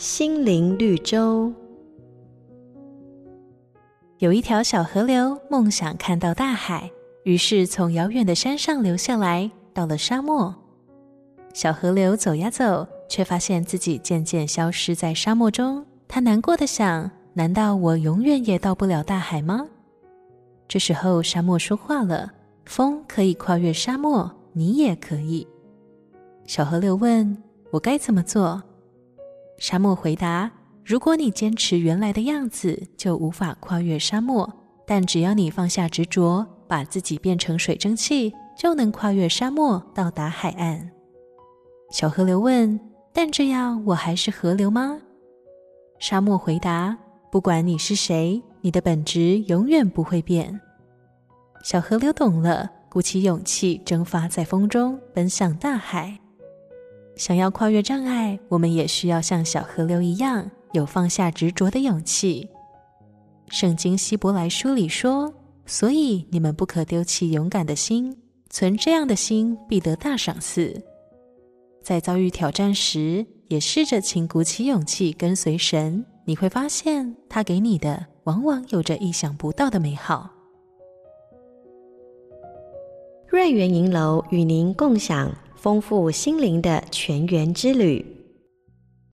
心灵绿洲。有一条小河流，梦想看到大海，于是从遥远的山上流下来，到了沙漠。小河流走呀走，却发现自己渐渐消失在沙漠中。他难过的想：难道我永远也到不了大海吗？这时候，沙漠说话了：“风可以跨越沙漠，你也可以。”小河流问：“我该怎么做？”沙漠回答：“如果你坚持原来的样子，就无法跨越沙漠。但只要你放下执着，把自己变成水蒸气，就能跨越沙漠，到达海岸。”小河流问：“但这样我还是河流吗？”沙漠回答：“不管你是谁，你的本质永远不会变。”小河流懂了，鼓起勇气，蒸发在风中，奔向大海。想要跨越障碍，我们也需要像小河流一样，有放下执着的勇气。圣经希伯来书里说：“所以你们不可丢弃勇敢的心，存这样的心，必得大赏赐。”在遭遇挑战时，也试着请鼓起勇气跟随神，你会发现他给你的往往有着意想不到的美好。瑞圆银楼与您共享丰富心灵的全员之旅。